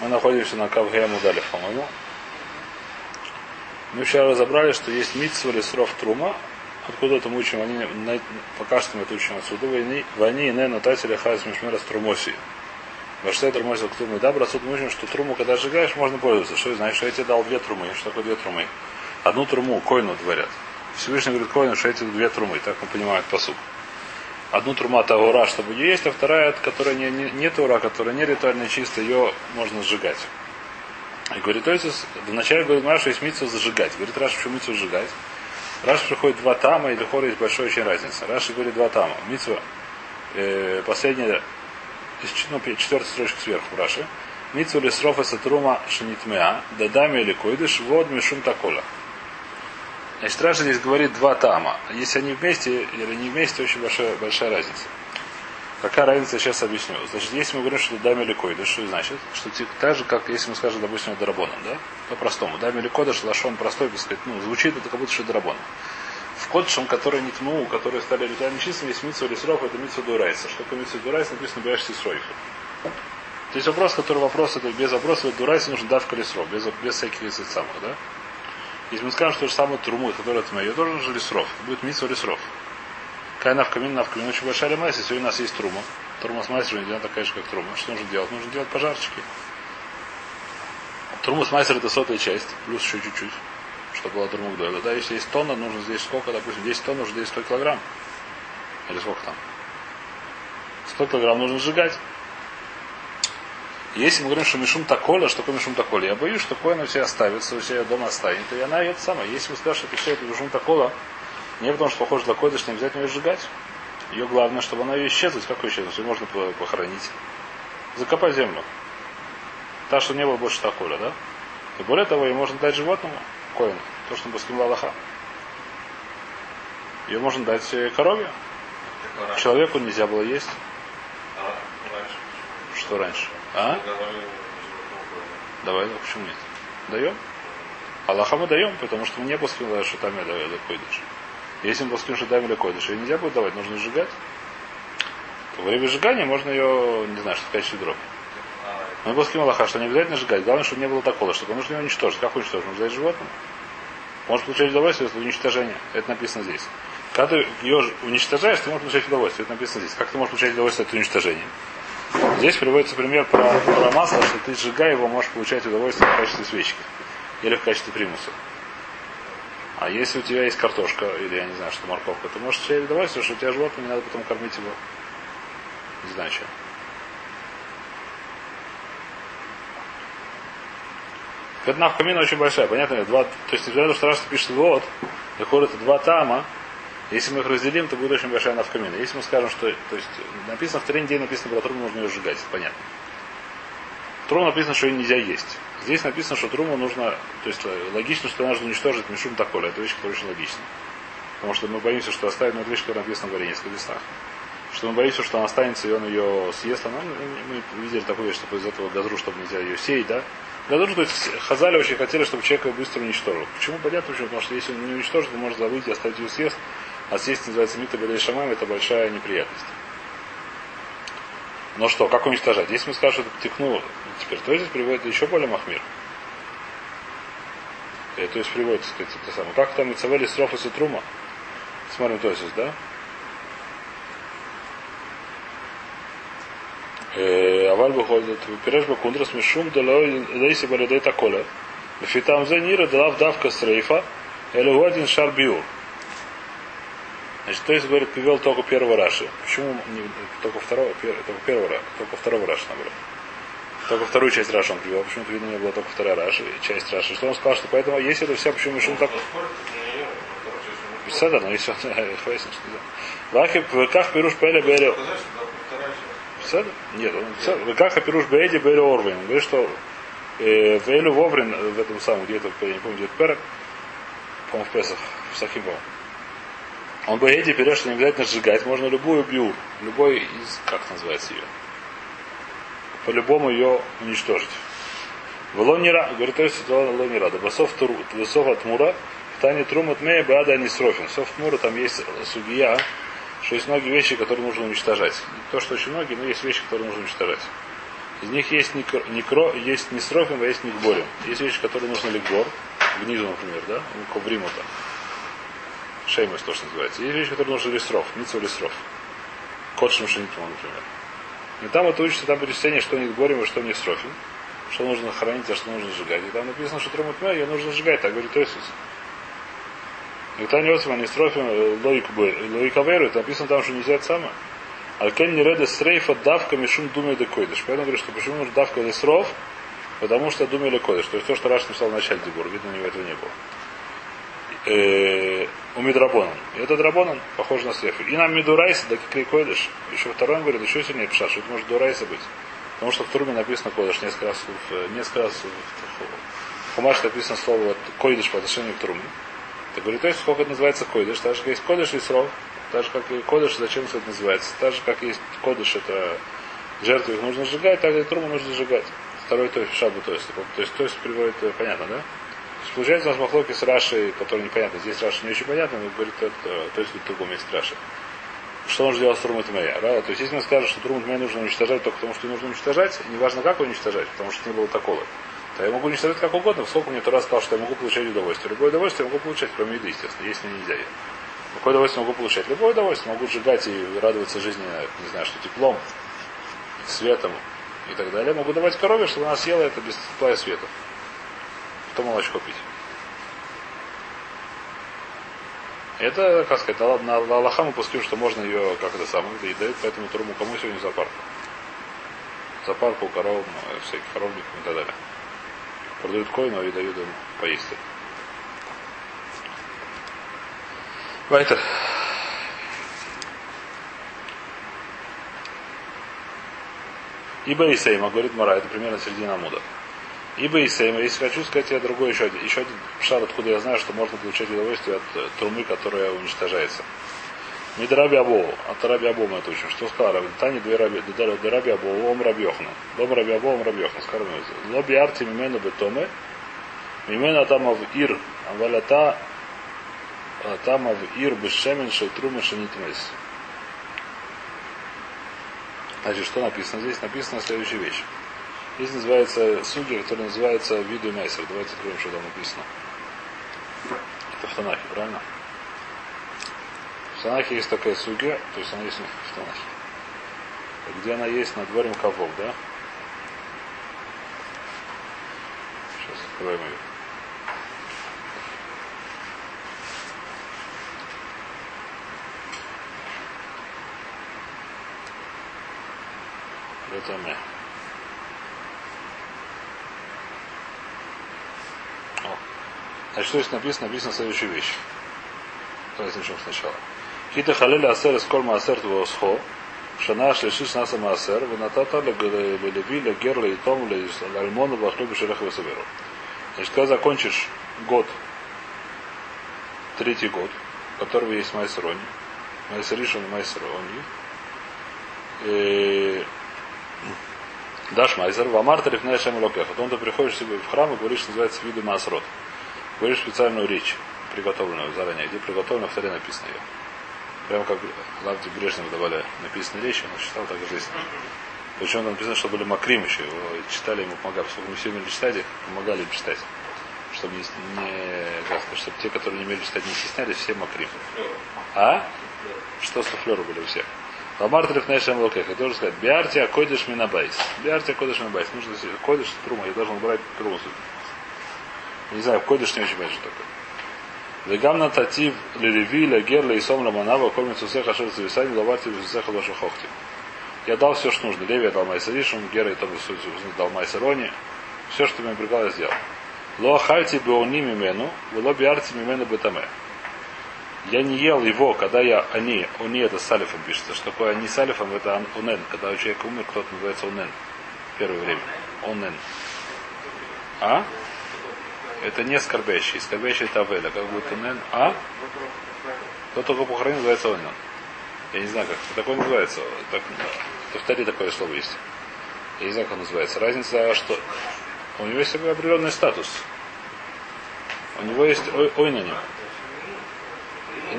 Мы находимся на Кавгея Мудалев, по-моему. Мы вчера разобрали, что есть митсва лесров трума. Откуда это мы учим? Они, пока что мы это учим отсюда. Войны и не нотатели хаз мишмера с трумоси. Ваштай тормозил к труму. Да, брат, мы учим, что труму, когда сжигаешь, можно пользоваться. Что значит, что я тебе дал две трумы. Что такое две трумы? Одну труму, койну говорят. Всевышний говорит койну, что эти две трумы. Так мы понимаем посуд одну труму от аура, чтобы ее есть, а вторая, которая не, не, не тура, которая не ритуально чистая, ее можно сжигать. И говорит, то есть вначале говорит, Маша есть митсу зажигать. Говорит, Раша, почему митсу зажигать? Раша приходит два тама, и хора есть большая очень разница. Раша говорит два тама. Митсу, э, последняя, ну, четвертая строчка сверху Раши. Митсу лесрофа сатрума шанитмеа, дадами или койдыш, вод мишум такола. Значит, Раша здесь говорит два тама. Если они вместе или не вместе, очень большая, большая разница. Какая разница, сейчас объясню. Значит, если мы говорим, что даме или койдыш, что значит? Что так же, как если мы скажем, допустим, дарабоном, да? По-простому. Даме или койдыш, лашон простой, так сказать, ну, звучит это как будто что дарабоном. В кодшем, который не тьму, которые стали ритуально чистыми, есть митсу или сров, это митсу дурайса. Что такое митсу дурайса, написано бояшься сройфа. То есть вопрос, который вопрос, это без вопроса, дурайса нужно давка или сров, без, без всяких самых, да? Если мы скажем, что то же самое труму, которое это мое, тоже же лесров. Будет митсва лесров. Какая навкамин, навкамин очень большая лемайса. Если у нас есть трума, трума с майстером, она такая же, как трума. Что нужно делать? Нужно делать пожарчики. Трума с майстером это сотая часть, плюс еще чуть-чуть, чтобы была трума гдойла. Да, если есть тонна, нужно здесь сколько, допустим, 10 тонн, нужно здесь 100 килограмм. Или сколько там? 100 килограмм нужно сжигать. Если мы говорим, что Мишум Таколя, что такое Мишум Таколя? Я боюсь, что Коин у себя оставится, у себя дома останет, и она это самое. Если мы скажем, что все это Мишум Такола, не потому что похоже на Койдыш, не обязательно ее сжигать. Ее главное, чтобы она ее исчезла. Как ее исчезнуть? Ее можно похоронить. Закопать землю. Так, что не было больше Таколя, да? И более того, ее можно дать животному, Коину, то, что Баским Лалаха. Ее можно дать э, корове. Человеку нельзя было есть. Что раньше? А? Давай, почему нет? Даем? Аллаха мы даем, потому что мы не пускаем что там или койдыш. Если мы пускаем что там или койдыш, ее нельзя будет давать, нужно сжигать. Во время сжигания можно ее, не знаю, что в качестве дров. Мы пускаем Аллаха, что не обязательно сжигать. Главное, чтобы не было такого, чтобы нужно ее уничтожить. Как уничтожить? Нужно дать животному. Можешь получать удовольствие от уничтожения. Это написано здесь. Когда ты ее уничтожаешь, ты можешь получать удовольствие. Это написано здесь. Как ты можешь получать удовольствие от уничтожения? Здесь приводится пример про, про масло, что ты сжигая его, можешь получать удовольствие в качестве свечки или в качестве примуса. А если у тебя есть картошка, или я не знаю, что морковка, ты можешь получать удовольствие, что у тебя животное, не надо потом кормить его. Не знаю чем. Одна в камин очень большая, понятно? Два, то есть, несмотря на то, что Раша пишет вот, выходит два тама, если мы их разделим, то будет очень большая навкамина. Если мы скажем, что то есть, написано в Тренде, написано про труму нужно ее сжигать, понятно. В труму написано, что ее нельзя есть. Здесь написано, что труму нужно, то есть логично, что нужно уничтожить мишум таколя. Это вещь, которая очень логична. Потому что мы боимся, что оставит, но это вещь, которая написана в Варенецких листах. Что мы боимся, что она останется, и он ее съест. Она, мы видели такую вещь, что из этого газру, чтобы нельзя ее сеять, да? Газру, то есть Хазали очень хотели, чтобы человек ее быстро уничтожил. Почему? Понятно, почему? Потому что если он не уничтожит, он может забыть и оставить ее съест. А съесть называется мита шамам это большая неприятность. Но что, как уничтожать? Здесь мы скажем, что текнуло. Теперь то здесь приводит еще более махмир. И, то есть приводит, так сказать, это самое. Как там и цавели строфы сутрума? Смотрим, то здесь, да? Э, аваль выходит, пираж бакундрас мишум далейси балидей таколе. Фитам за нира далав давка срейфа, элегодин шар биур. Значит, то есть, говорит, привел только первого Раши. Почему не, только второго, пер, только первого, только второго Раши набрал? Только вторую часть Раши он привел. Почему-то, видно, не было только вторая Раши, часть Раши. Что он сказал, что поэтому, если это все, почему Мишум так... Беседа, но если он хвастит, что да. Вахи, в как пируш пеле бери... Беседа? Нет, он в как пируш бейди бери орвин. Говорит, что э, в Элю Воврин, в этом самом, где-то, я не помню, где-то Перек, по-моему, в Песах, в Сахим, по-моему. Он бы эти что не обязательно сжигать, можно любую бью, любой из, как называется ее, по-любому ее уничтожить. В лонира, говорит, то есть лонира, да басов от мура, в тане трум от мея бада не срофин. Сов мура там есть судья, что есть многие вещи, которые нужно уничтожать. Не то, что очень многие, но есть вещи, которые нужно уничтожать. Из них есть некро, некро есть не срофим, а есть никборим. Есть вещи, которые нужны ликбор, внизу, например, да, у ковримута. Шеймус то, что называется. Есть вещи, которые нужны лисров, митсу лисров. Кот шмшинитму, например. И там это учится, там перечисление, что не борем и что не срофим. Что нужно хранить, а что нужно сжигать. И там написано, что трумут ее нужно сжигать, так говорит. И там не не срофим э, логика веру, это написано там, что нельзя это самое. Алкен не реда срейфа давка мишум думе де койдыш. Поэтому говорит, что почему нужно давка де сров, потому что думали койдыш. То есть то, что Раш написал в начале Дебур, видно, у него этого не было. У Мидрабонан. И это Драбонан, похож на Сефи. И нам Мидурайса, да как койдыш. Еще второй говорит, еще сильнее пишет, что это может Дурайса быть. Потому что в Туруме написано койдыш несколько раз, в, несколько раз в, Хумаш написано слово койдыш по отношению к Туруме. Так говорит, то есть сколько это называется койдыш, так же как есть койдыш и срок. Так же, как и кодыш, зачем это называется? Так же, как есть кодыш, это жертвы их нужно сжигать, так и труму нужно сжигать. Второй то есть шабу то есть. То есть то есть приводит, э, понятно, да? То получается у нас махлоки с Рашей, который непонятно. Здесь Раша не очень понятно, но говорит, это, то есть в другом есть Раша. Что нужно делать с Трумат Мэя? Да? То есть, если мы скажем, что Трумат Мэя нужно уничтожать только потому, что нужно уничтожать, неважно как уничтожать, потому что не было такого, то я могу уничтожать как угодно, сколько мне Тура сказал, что я могу получать удовольствие. Любое удовольствие я могу получать, кроме еды, естественно. Мне нельзя. Какое удовольствие могу получать? Любое удовольствие. Могу сжигать и радоваться жизни, не знаю, что теплом, светом и так далее. Могу давать корове, чтобы она съела это без тепла и света. Потом молочко пить. Это, как сказать, на, на Аллаха мы пустим, что можно ее, как это самое, да и дают, поэтому турму кому сегодня зоопарк. Зоопарк у коров, ну, всяких коровников и так далее. Продают коину и дают им поесть. Вайтер. Ибо Исейма, говорит Мара, это примерно середина Муда. Ибо Исейма, если хочу сказать я другой еще один, еще один шар, откуда я знаю, что можно получать удовольствие от э, трумы, которая уничтожается. Мидраби Абову, от Раби Абу мы это учим. Что сказал Раби? Тани две Раби, Раби Абову, Ом Раби Йохна. Дом Раби Абову, Ом Раби Йохна. Скажем, Лоби Арти Мимену Бетоме, Мимена Тамав Ир, Авалята там в ир бешемен шейтрума шенитмес. Значит, что написано здесь? Написана следующая вещь. Здесь называется суги, который называется виду майсер. Давайте откроем, что там написано. Это в Танахе, правильно? В Танахе есть такая сугия, то есть она есть в Танахе. Где она есть над дворем Кавов, да? Сейчас откроем ее. Летаме. Значит, что здесь написано? Написано следующую вещь. Давайте начнем сначала. Хита халеля асер из кольма асер твоосхо. Шана шлешиш наса маасер. Венатата леви легер лейтом лальмону бахлюбу шереха весаверу. Значит, когда закончишь год, третий год, у которого есть майсерони, майсеришон и майсерони, Даш Майзер, Вамар Тарифная Шем Локеха. Потом ты приходишь себе в храм и говоришь, что называется виду Масрот. Говоришь специальную речь, приготовленную заранее. Где приготовлена, в таре написано ее. Прямо как Лавди Брежнев давали написанные речи, он читал так и жизнь. Причем там написано, что были макрим еще, его читали ему помогали. Сколько мы все умели читать, их помогали им читать. Чтобы не, не чтобы те, которые не умели читать, не стеснялись, все макрим. А? Что суфлеры были у всех? Ламар Трифнешем Локеха. Тоже сказать, Биартия Койдыш Минабайс. Биартия Койдыш Минабайс. Нужно Койдыш Трума. Я должен убрать Труму. Не знаю, Койдыш не очень понятно, что такое. Вегам на татив лереви, легер, лейсом, ламанава, кормит сусеха, шер зависани, лаварти, сусеха, ваша хохти. Я дал все, что нужно. Леви я дал Майсаришум, Гера и Тобу дал Майсарони. Все, что мне предлагал, я сделал. Ло хальти беони мимену, ло биарти мимену бетаме. Я не ел его, когда я они, они это с алифом пишется. Что такое они с алифом, это унен. Когда у человека умер, кто-то называется унен. Первое время. Унен. А? Это не скорбящий. Скорбящий это авеля. Как будет унен? А? Кто только похоронен, называется унен. Я не знаю, как. Такое называется. Так, это в таре такое слово есть. Я не знаю, как называется. Разница, что у него есть определенный статус. У него есть ой, ой на нем.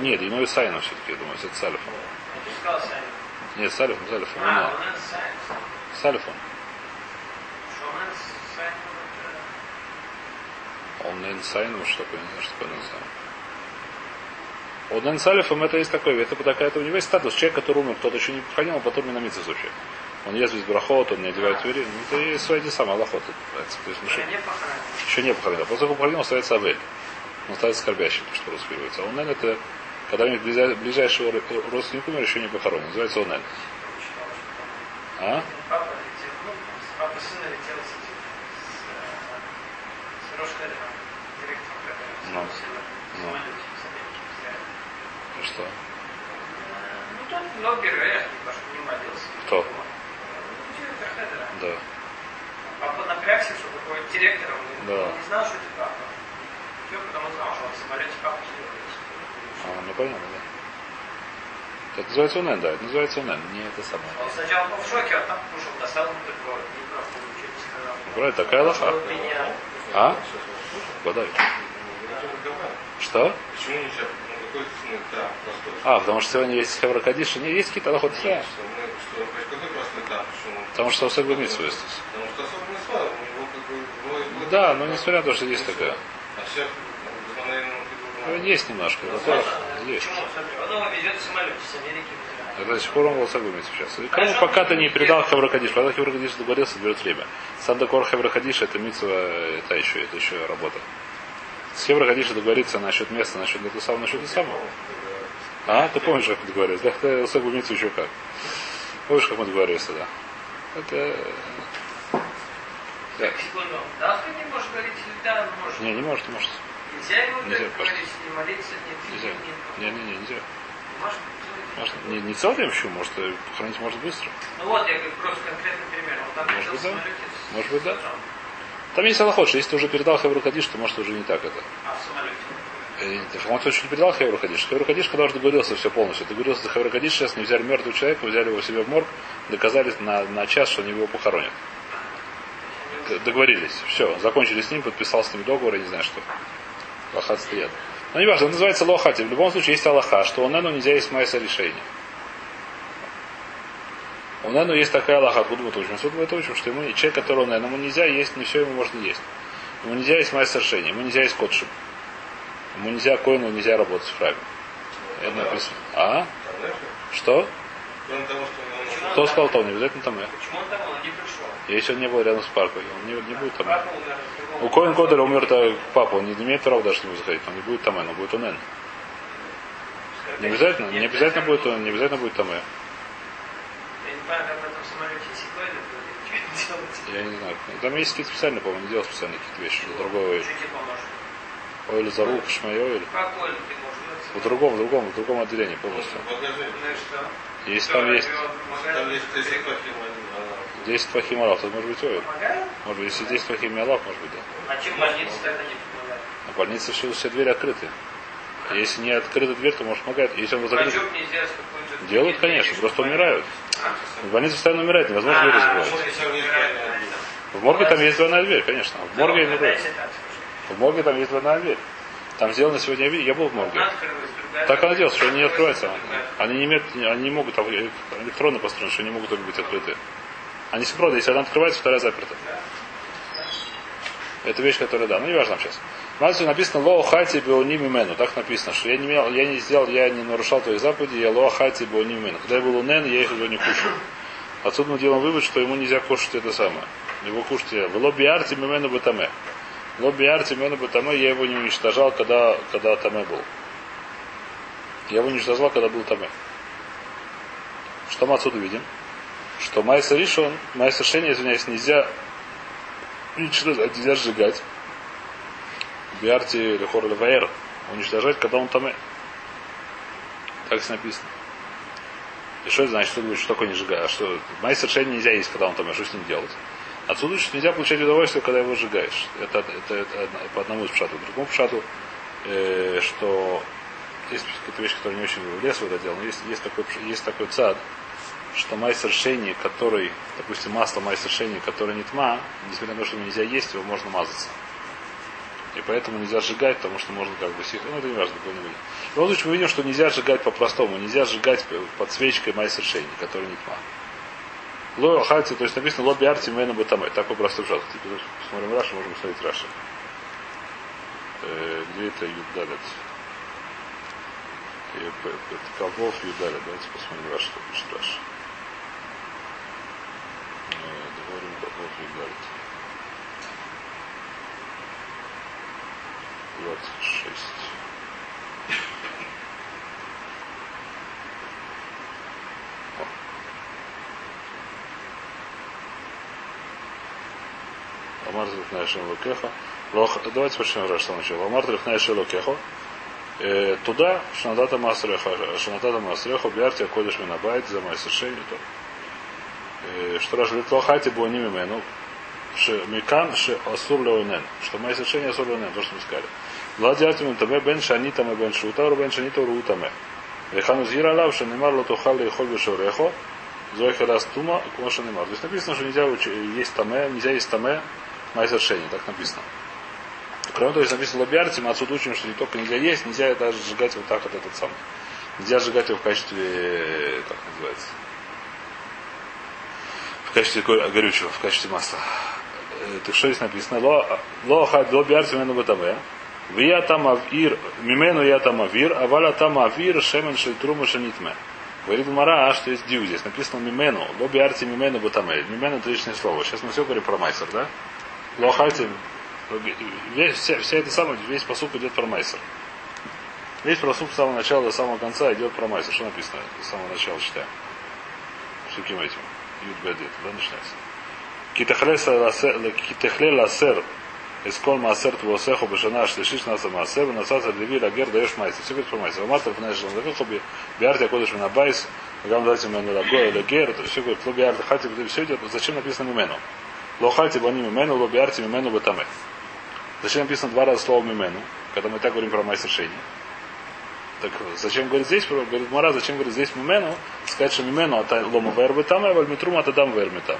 Нет, иной Сайном все-таки, я думаю, это Салифом. Нет, Салифом, Салифом, Уна. Он Нейнсайном, что такое, не знаю, что такое Нейнсайном. У Нейнсалифом это есть такое, это такая, это у него есть статус, человек, который умер, кто-то еще не проходил, он потом на вообще. Он ест без брахот, он не одевает вери. Ну, это и свои те самые Аллахот. То есть, Еще не похоронил. еще не похоронил. После того, как похоронил, он ставится Авель. Он ставится скорбящий, то, что русский переводится. А Унен это, когда у них ближайший ро- родственник умер, еще не похоронен. Называется Унен. А? Папа летел, ну, папа сына летел с этим, с, э, с Рошхедером, директором Хедера, Ну. Ну. Ну что? Ну, тот Логер Эх, немножко не молился. Кто? Ну, директор Хедера. Да. Папа напрягся, чтобы быть директором, он Да. не знал, что это папа. Все, потом он знал, что он в самолете папа. А, ну понятно, да. Это называется Унен, да, это называется Унен, не это самое. Он сначала был в шоке, а там кушал, достал ему такое, не ничего не сказал. Правильно, такая лоха. А? Водай. Что? Почему нельзя? Ну, ну, да. А, потому что сегодня есть Хевра Кадиша, не есть какие-то простой этап? Почему? Потому что особо митсу есть. Да, но несмотря на то, что есть такая. А Ну, Есть немножко, тоже есть. В в Израиль. Это до сих пор он был согласен сейчас. И кому пока ты не передал Хевракадиш, когда Хевракадиш договорился, берет время. Сам Хевракадиш это митсва, это еще, это еще работа. С Хевракадиша договориться насчет места, насчет этого самого, насчет этого самого. А, ты помнишь, как мы договорились? Да, особо митсу еще как. Помнишь, как мы договорились тогда? Это... Да. Секунду. Да, не. Не, не может, может. Нельзя говорить, не молиться, нет, Нельзя. нет. Не, не, не, нельзя. Может, Может, не, не целый еще, может, похоронить может быстро. Ну вот, я говорю просто конкретный пример. Он там Может быть, в да. самолете Может быть, да. утра. Там есть Аллахот, что если ты уже передал Хевру Кадиш, то может уже не так это. А в самолете? Э, Он точно не передал Хевру Кадиш. Хевру Кадиш, когда уже договорился все полностью. Договорился за Хевру Кадиш, сейчас не взяли мертвого человека, взяли его себе в морг, доказали на, на час, что они его похоронят. Договорились. Все, закончили с ним, подписал с ним договор, я не знаю что. Лохат стоят. Но не важно, называется лохати. В любом случае есть Аллаха, что у Нену нельзя есть майса решение. У Нену есть такая Аллаха, откуда мы это учим? Отсюда мы это учим, что ему, человек, которого Нену, ему нельзя есть, не все ему можно есть. Ему нельзя есть майса решение, ему нельзя есть котшим. Ему нельзя коину, нельзя работать в храме. Это написано. А? Что? Он Кто сказал то? Не обязательно там я. Почему он там? Если он не был рядом с парком, он не, не будет там. У Коин Кодера умер то папа, он не имеет права даже к нему заходить, он не будет там, он будет унен. Не обязательно, не обязательно будет, он не обязательно будет там. Я не знаю, что делать. Я не знаю. Там есть какие-то специальные, по-моему, не делал специальные какие-то вещи. Для другого ойл. Ойл за рук, шмай ойл. Можешь? В другом, в другом, в другом отделении полностью. Если там есть Там есть 10 фахим, а 10 фахим алав, то может быть ойл. Может быть, если 10 фахим алав, может быть, да. А чем больница тогда не помогает? А в больнице все, все двери открыты. Если не открыта дверь, то может помогает. Если он закрыт, делают, конечно, просто умирают. А, В больнице постоянно умирает, невозможно дверь закрывать. В морге там есть двойная дверь, конечно. В морге не будет. В морге там есть двойная дверь. Там сделано сегодня, я видел- я был в морге. Так она делается, что они не открываются. Они не, имеют, они не могут, электронно построены, что они не могут быть открыты. Они синхронно, если одна открывается, вторая заперта. Это вещь, которая, да, ну не важно сейчас. В Мальцу написано Лоа хати беони мимену. Так написано, что я не, имел, я не сделал, я не нарушал твои заповеди, я лоа хати беони мимену. Когда я был Нен, я их уже не кушал. Отсюда мы делаем вывод, что ему нельзя кушать это самое. Его кушать я. В лобби мимену батаме. В лобби мимену батаме я его не уничтожал, когда, когда таме был. Я его уничтожал, когда был таме. Что мы отсюда видим? Что Майса Ришон, Майса Шени, извиняюсь, нельзя уничтожать, нельзя сжигать. Биарти Лехор Леваэр. Уничтожать, когда он таме. Так здесь написано. И что это значит, что, что такое не сжигать? А что, майстер шейни нельзя есть, когда он там, а что с ним делать? Отсюда что нельзя получать удовольствие, когда его сжигаешь. Это, это, это по одному из пшату. Другому пшату, э, что есть какая-то вещь, которая не очень в лес в это дело, но есть, есть, такой, есть такой цад, что майстер шейни, который, допустим, масло майстер шейни, которое не тма, несмотря на то, что его нельзя есть, его можно мазаться. И поэтому нельзя сжигать, потому что можно как бы сих... Ну, это не важно, не будет. В любом случае, мы видим, что нельзя сжигать по-простому. Нельзя сжигать под свечкой майсер шейни, который не тьма. Ло хати, то есть написано лобби арти мэна батаме. Такой простой шаг. Теперь посмотрим Раши, можем посмотреть Раши. Э, где это Юдалет? Кавов Юдалет. Давайте посмотрим, во что пишет Раша. Говорим Кавов Юдалет. 26. Амар Трихнаешем Лукеха. Давайте почнем раз сначала. Амар Трихнаешем Лукеха. Туда, Шанатата Масреха, Шанатата Масреха, Биартия Кодиш Минабайт, за Майсершени, то. Что раз говорит, Лохати было не мимену, Микан ше асур леонен. Что мои совершения асур леонен, то, что мы сказали. Владиатим тебе бен шанитаме бен шутару бен шаниту рутаме. Вехану зира лав, что немар лотухал и холь бешорехо. Зоихе раз тума, кумаша немар. То есть написано, что нельзя есть таме, нельзя есть таме мои совершения. Так написано. Кроме того, здесь написано лобиарти, мы отсюда учим, что не только нельзя есть, нельзя даже сжигать вот так вот этот самый. Нельзя сжигать его в качестве, как называется, в качестве горючего, в качестве масла. Так что здесь написано? Ло хад ло биарти мену батаме. Вия там авир, мимену я там авир, а валя там авир, шемен шельтрума шенитме. Говорит Мара, а что есть дью здесь. Написано мимену, ло биарти мимену батаме. Мимену это лишнее слово. Сейчас мы все говорим про майсер, да? Ло хати, весь, вся, вся эта самая, весь посуд идет про майсер. Весь просуд с самого начала до самого конца идет про майсер. Что написано? С самого начала читаем. С каким этим? Юд Бедит, да, начинается. Китехле ласер Эскол Маасер Твосеху Бешана Шлишиш Наса Маасер Насаса Леви Лагер даешь майсер. Все говорит про майсер. Аматор знаешь, он закрыл хоби Биарти Кодыш Минабайс Гам дайте мне Лагой Лагер. Все говорит, Ло Биарти Хати все идет. Зачем написано Мимену? Ло Хати Бани Мимену, Ло Биарти Мимену Батаме. Зачем написано два раза слово Мимену, когда мы так говорим про майсер шейни? Так зачем говорит здесь, говорит Мара, зачем говорит здесь Мимену, сказать, что Мимену это лома вербы там, а вальмитрум это дам вербы там.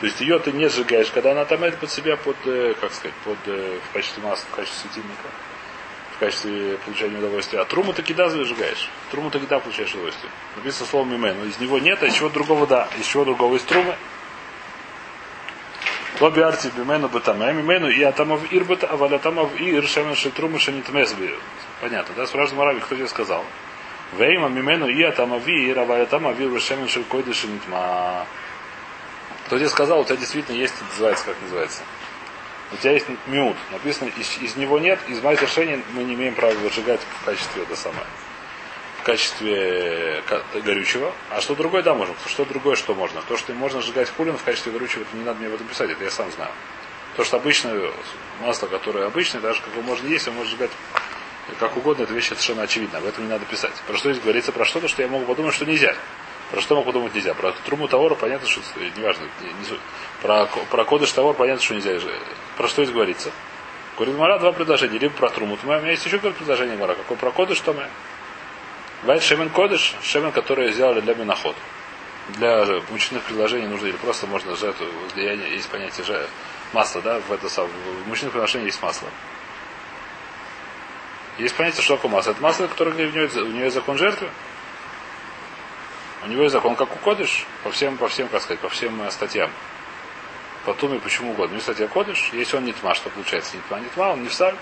То есть ее ты не сжигаешь, когда она там под себя под, как сказать, под, в качестве масла, в качестве светильника, в качестве получения удовольствия. А труму ты да зажигаешь. Труму ты да получаешь удовольствие. Написано слово мимен. Из него нет, а из чего другого да. Из чего другого из трумы. Лоби арти бимену бетаме, мимену и атамов ир бета, а валятамов ир шемен шетрумы шенитмес Понятно, да? Спрашивает Марави, кто тебе сказал? Вейма мимену и атамов ир, а валятамов ир шемен шелькойды шенитма. Кто тебе сказал, у тебя действительно есть, называется, как называется. У тебя есть миут. Написано, из, из него нет, из моих решений мы не имеем права выжигать в качестве это самое. Качестве горючего. А что другое, да, можем. Что другое, что можно. То, что можно сжигать хулин в качестве горючего, это не надо мне в этом писать, это я сам знаю. То, что обычное масло, которое обычное, даже как его можно есть, его можно сжигать как угодно, это вещь совершенно очевидна. Об этом не надо писать. Про что здесь говорится? Про что-то, что я могу подумать, что нельзя. Про что могу подумать нельзя? Про труму Тавора понятно, что неважно. Не, не, про, про кодыш Тавор понятно, что нельзя. Про что здесь говорится? Говорит Мара два предложения. Либо про труму. У меня есть еще какое предложение Мара. Какое про кодыш, что мы? Бывает шемен кодыш, шемен, который сделали для миноход. Для мучных предложений нужно, или просто можно жертву, есть понятие же, масла, да, в это самое. В мучных предложениях есть масло. Есть понятие, что такое масло. Это масло, которое у нее, у нее закон жертвы. У него есть закон, как у Кодыш, по всем, по всем, как сказать, по всем э, статьям. По Туме, почему угодно. Ну, статья Кодыш, если он не тьма, что получается? Не тьма, не тьма, он не вставь.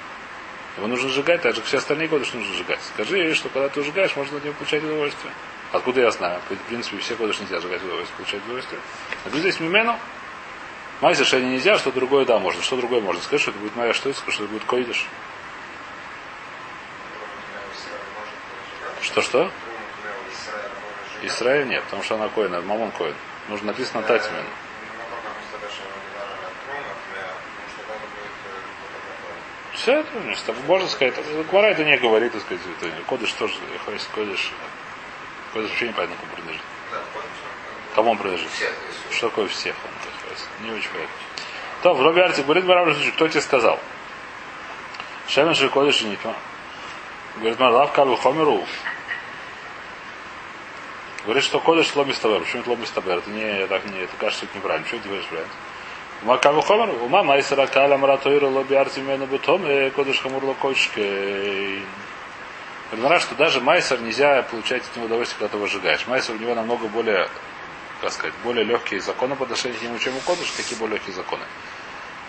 Его нужно сжигать, так же все остальные годы, что нужно сжигать. Скажи что когда ты сжигаешь, можно от него получать удовольствие. Откуда я знаю? В принципе, все годы нельзя сжигать удовольствие, получать удовольствие. А тут здесь мимену. Май совершенно нельзя, что другое да можно. Что другое можно? Скажи, что это будет моя что это, что это будет койдыш. Что-что? Исраиль нет, потому что она коин, мамон коин. Нужно написано татимен. Все это, что можно сказать. Квара это не говорит, так сказать, это кодыш тоже, кодыш, кодыш вообще не понятно, кому принадлежит. Кому он принадлежит? Что такое всех? Он, не очень понятно. То, в Робиарте говорит Барабра, кто тебе сказал? Шемен Шикодыш и Нитма. Говорит, Марлав Калу Хомеру, Говорит, что кодыш ломистабер. Почему это ломистабер? Это не, так не, это кажется, это неправильно. Почему ты говоришь правильно? Макаву хомер, ума майсера каля маратоира лоби артимену бутом, и кодыш хамур локочке. Говорит, что даже майсер нельзя получать от него удовольствие, когда ты его сжигаешь. Майсер у него намного более, как сказать, более легкие законы по отношению к нему, чем у кодыш. Какие более легкие законы?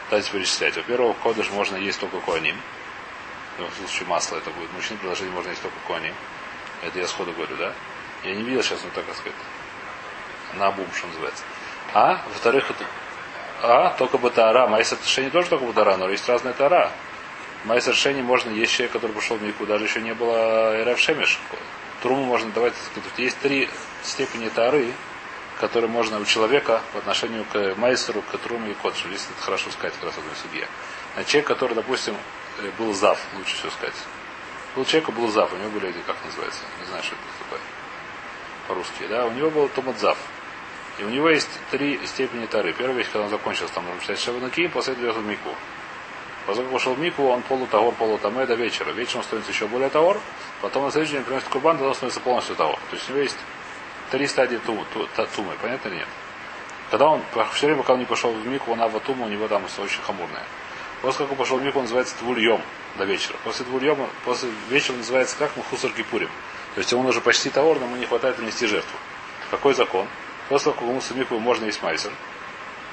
Давайте перечислять. Во-первых, кодыш можно есть только коаним. Ну, в случае масла это будет. Мужчин предложение можно есть только кони. Это я сходу говорю, да? Я не видел сейчас, ну так сказать. На бум, что называется. А, во-вторых, это... А, только бы тара. Майсер решение тоже только бы тара, но есть разные тара. Майсер решение можно есть человек, который пошел в Мику, даже еще не было Эрев Шемеш. Труму можно давать, есть три степени тары, которые можно у человека по отношению к майстеру, к труму и котшу, если это хорошо сказать, как раз одной судье. А человек, который, допустим, э, был зав, лучше всего сказать. Был человек, был зав, у него были эти, как называется, не знаю, что это такое по-русски, да, у него был томат зав. И у него есть три степени тары. Первая вещь, когда он закончился, там нужно читать Шавануки, после этого идет в Мику. Поскольку пошел в Мику, он полутагор, полутаме до вечера. Вечером становится еще более тагор, потом на следующий день приносит курбан, тогда он становится полностью тагор. То есть у него есть три стадии тумы, тумы понятно или нет? Когда он, все время, пока он не пошел в Мику, он ава тума, у него там все очень хамурное. После как он пошел в Мику, он называется твульем до вечера. После твульема, после вечера называется как Махусар Кипурим. То есть он уже почти тагор, но ему не хватает принести жертву. Какой закон? После того, как умылся мику, можно есть майсер.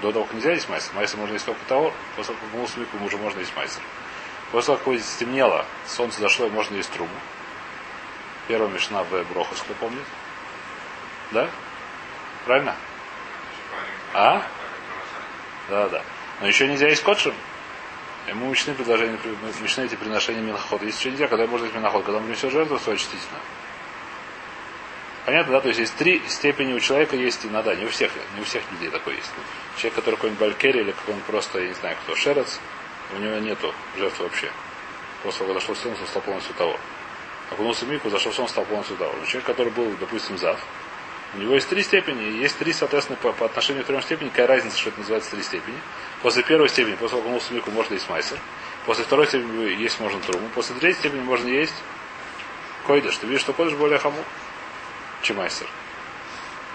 До того, как нельзя есть майсер. Майсер можно есть только того. После того, как умылся мику, уже можно есть майсер. После того, как стемнело, солнце зашло, можно есть труму. Первая мешна в Брохус, кто помнит? Да? Правильно? А? Да, да. Но еще нельзя есть котшем. Ему мечты предложения, мечты эти приношения миноход. Есть еще нельзя, когда можно есть миноход, когда он принесет жертву свою очистительно. Понятно, да? То есть есть три степени у человека есть иногда, не у всех, не у всех людей такой есть. Человек, который какой-нибудь балькери или какой-нибудь просто, я не знаю кто, шерец, у него нету жертвы вообще. После того, зашел солнце, он стал полностью того. Окунулся в мику, зашел сон, стал полностью того. Но человек, который был, допустим, зав, у него есть три степени, и есть три, соответственно, по, по отношению к трем степеням, какая разница, что это называется три степени. После первой степени, после окунулся в мику, можно есть майсер. После второй степени есть можно труму. После третьей степени можно есть койдыш. Ты видишь, что койдыш более хаму чем майсер.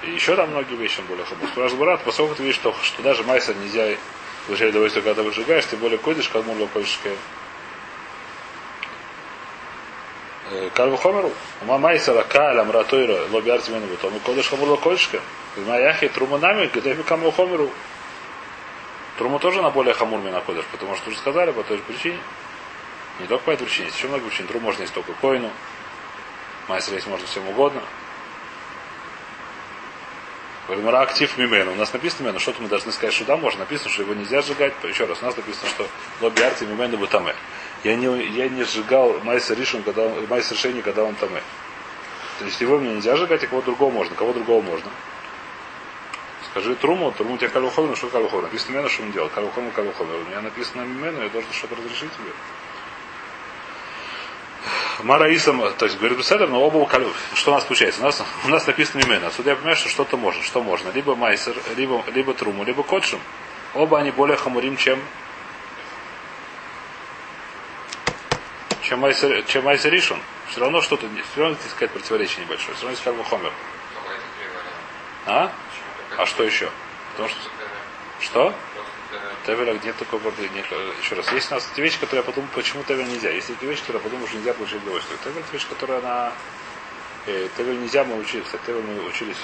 И еще там многие вещи более хабус. Спрашивает поскольку ты видишь, что, что даже майсер нельзя получать удовольствие, когда ты выжигаешь, тем более кодишь, как можно кодишь Кальву хомеру. Ума майсера каля мратойра лоби артимену бутом. И кодишь хамур кодишка. Маяхи трума нами, где каму хомеру. Труму тоже на более хамурме находишь, потому что уже сказали по той же причине. Не только по этой причине, есть еще много причин. Трум можно есть только коину. Майсер есть можно всем угодно. Гмара актив мимену. У нас написано мимену, что-то мы должны сказать, что да, можно. Написано, что его нельзя сжигать. Еще раз, у нас написано, что лобби арти мимену бутаме. Я не, я не сжигал майса ришун, когда он, майса решение, когда он таме. То есть его мне нельзя сжигать, а кого другого можно. Кого другого можно. Скажи труму, труму у тебя калуховину, что калуховину. Написано мимену, что он делал. Калуховину, калуховину. У меня написано мимену, я должен что-то разрешить тебе. Мараисом, то есть говорит Беседер, но оба уколю. Что у нас получается? У нас, у нас написано именно. Отсюда я понимаю, что что-то можно. Что можно? Либо майсер, либо, либо труму, либо котшем. Оба они более хамурим, чем чем майсер, чем майсер ришон. Все равно что-то, все равно, так сказать, противоречие небольшое. Все равно как бы хомер. А? А что еще? Потому что... Что? Тевеля где такой борды? Еще раз. Есть у нас эти вещи, которые я подумал, почему Тевель нельзя. Есть эти вещи, которые я подумал, что нельзя получить удовольствие. Тевель это вещь, которая она... Э, Тевель нельзя, мы учились. Кстати, Тевель мы учились.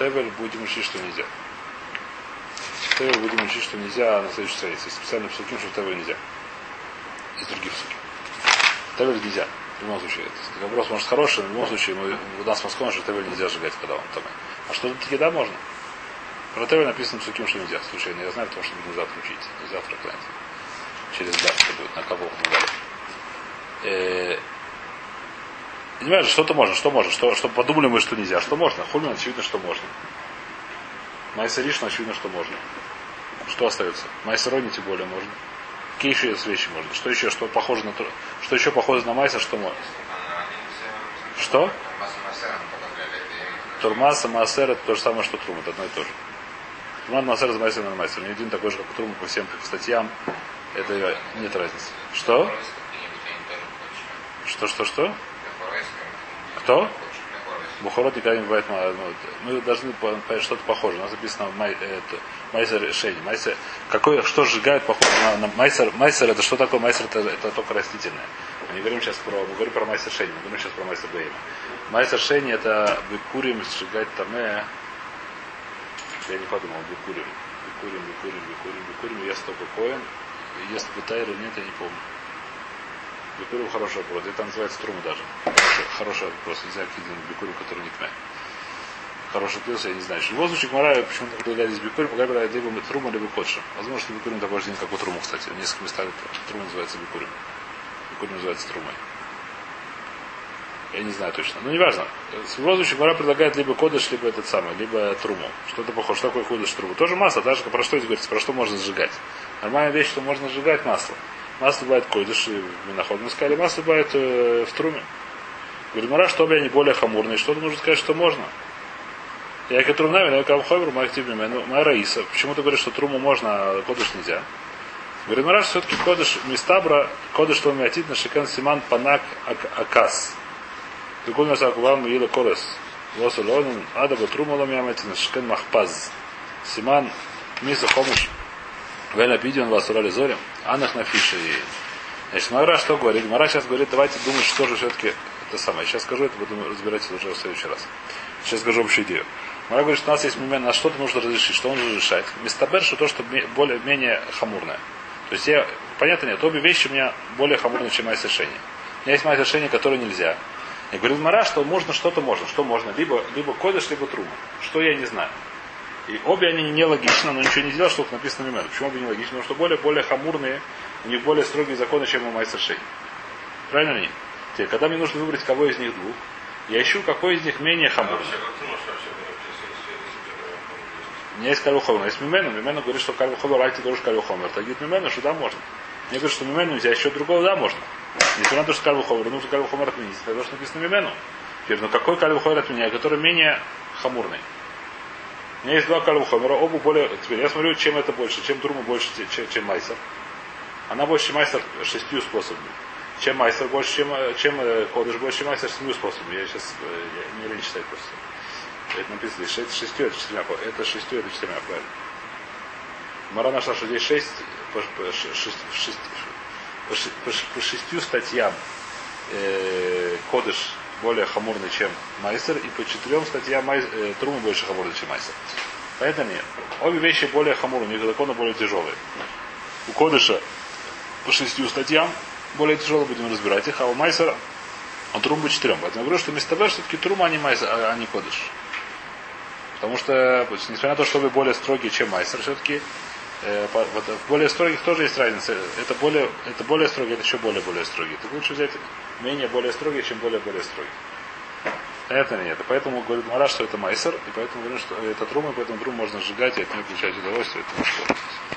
Тевель будем учить, что нельзя. Тевель будем учить, что нельзя на следующей странице. Есть специально псуким, что Тевель нельзя. Из других псуким. Тевель нельзя. В любом случае. Вопрос, может, хороший, но в любом случае мы, у нас в Москве, что Тевель нельзя сжигать, когда он там. А что тут еда можно? Про Теве написано псуким, что нельзя. Случайно я знаю, потому что будем завтра учить. Не завтра клянет. Через дату будет, на кого мы. Э, понимаешь, что-то можно, что можно, что, что подумали мы, что нельзя, что можно. Хульман, очевидно, что можно. Майсаришна, очевидно, что можно. Что остается? Майсарони тем более можно. Какие еще есть вещи можно? Что еще, что похоже на что еще похоже на майса, что можно? Что? Турмаса, Маасер это то же самое, что Трум, это одно и то же. Турман Масер за Майсер на Майсер. Не один такой же, как у Трума по всем статьям. Это нет разницы. Что? Что, что, что? Кто? Бухарот никогда не бывает ну, Мы должны понять что-то похоже. У нас записано май, это, майсер решение. Майсер, какой, что сжигает похоже на, на майсер. Майсер это что такое? Майсер это, это только растительное. Мы не говорим сейчас про, мы говорим про майсер решение. Мы говорим сейчас про майсер бейма. Майсер решение это бекурим сжигать таме. Я не подумал, бекурим. Бекурим, бекурим, бекурим, бекурим. Ест только коин. Ест бутайр или нет, я не помню. Бикурим хороший вопрос. Это называется трума даже. Хороший вопрос. Не знаю, какие бикурим, который не кмя. Хороший плюс, я не знаю. В любом случае, Гмара почему-то предлагали здесь бикурим, пока либо трума, либо кодша. Возможно, что бикурим такой же день, как у труму, кстати. В нескольких местах трума называется бикурим. Бикурим называется трумой. Я не знаю точно. Но неважно. Любом случае, Гмара предлагает либо кодыш, либо этот самый, либо труму. Что-то похоже. Что такое кодыш, труму? Тоже масло, даже про что здесь говорится, про что можно сжигать. Нормальная вещь, что можно сжигать масло. Масло бывает кодыш, и в Миноход мы сказали, масло бывает э, в труме. Говорит, Мара, чтобы они более хамурные, что-то нужно сказать, что можно. Я к трумнами, но я кавховер, мы активными. Ну, моя раиса. Почему ты говоришь, что труму можно, а кодыш нельзя? Говорит, Мараш, все-таки кодыш мистабра, кодыш, что умеатит на шикан симан панак акас. Дукун нас акувам ила колес. Лосу лонин, ада ба трума ломямати на шикан махпаз. Симан миса хомуш. Вена пидион вас урали зорем. Анах на фише. Значит, Мара что говорит? Мара сейчас говорит, давайте думать, что же все-таки это самое. Сейчас скажу это, буду разбирать это уже в следующий раз. Сейчас скажу общую идею. Мара говорит, что у нас есть момент, на что-то нужно разрешить, что нужно решать. Местабер, что то, что более-менее хамурное. То есть я, понятно нет, обе вещи у меня более хамурные, чем мои совершения. У меня есть мои совершения, которые нельзя. И говорит Мара, что можно что-то можно. Что можно? Либо, либо кодыш, либо трума. Что я не знаю. И обе они не логично, но ничего не сделал, что написано мимена. Почему обе не логично? Потому что более, более хамурные, у них более строгие законы, чем у моих совершений. Правильно ли? Теперь, когда мне нужно выбрать кого из них двух, я ищу, какой из них менее хамурный. У меня есть кальвухомер, есть мимену. Мимену говорит, что кальвухомер, райти тоже кальвухомер. Тагит мимену, что да, можно. Мне говорят, что мимену нельзя, еще другого да, можно. Несмотря на то, что кальвухомер, нужно кальвухомер отменить. Потому что написано мимену. Теперь, ну какой кальвухомер отменяю, который менее хамурный. У меня есть два кальвухомера, оба более... Теперь я смотрю, чем это больше, чем Трума больше, чем, чем Майсер. Она больше, Майсер, шестью способами. Чем Майсер больше, чем, чем Кодыш больше, чем Майсер, семью способами. Я сейчас я не лень читать просто. Это написано здесь. Это шестью, это четырьмя. Это шестью, это четырьмя, правильно. Мара нашла, что здесь шесть по, по, шесть, шесть, по, по, по шестью статьям э, Кодыш более хамурный, чем Майсер, и по четырем статьям май, э, Трума больше хамурный, чем Майсер. Поэтому нет. Обе вещи более хамурные, их законы более тяжелые. У Кодыша по шестью статьям более тяжело будем разбирать их, а у Майсера он Трум по четырем. Поэтому я говорю, что вместо все-таки Трума, а не Майсер, а не Кодыш. Потому что, несмотря на то, что вы более строгие, чем Майсер, все-таки в более строгих тоже есть разница. Это более, это более строгие, это еще более более строгие. Так лучше взять менее более строгие, чем более более строгие. Это нет. И поэтому говорит Мара, что это майсер, и поэтому говорит, что это трум, и поэтому трум можно сжигать и от него получать удовольствие. Это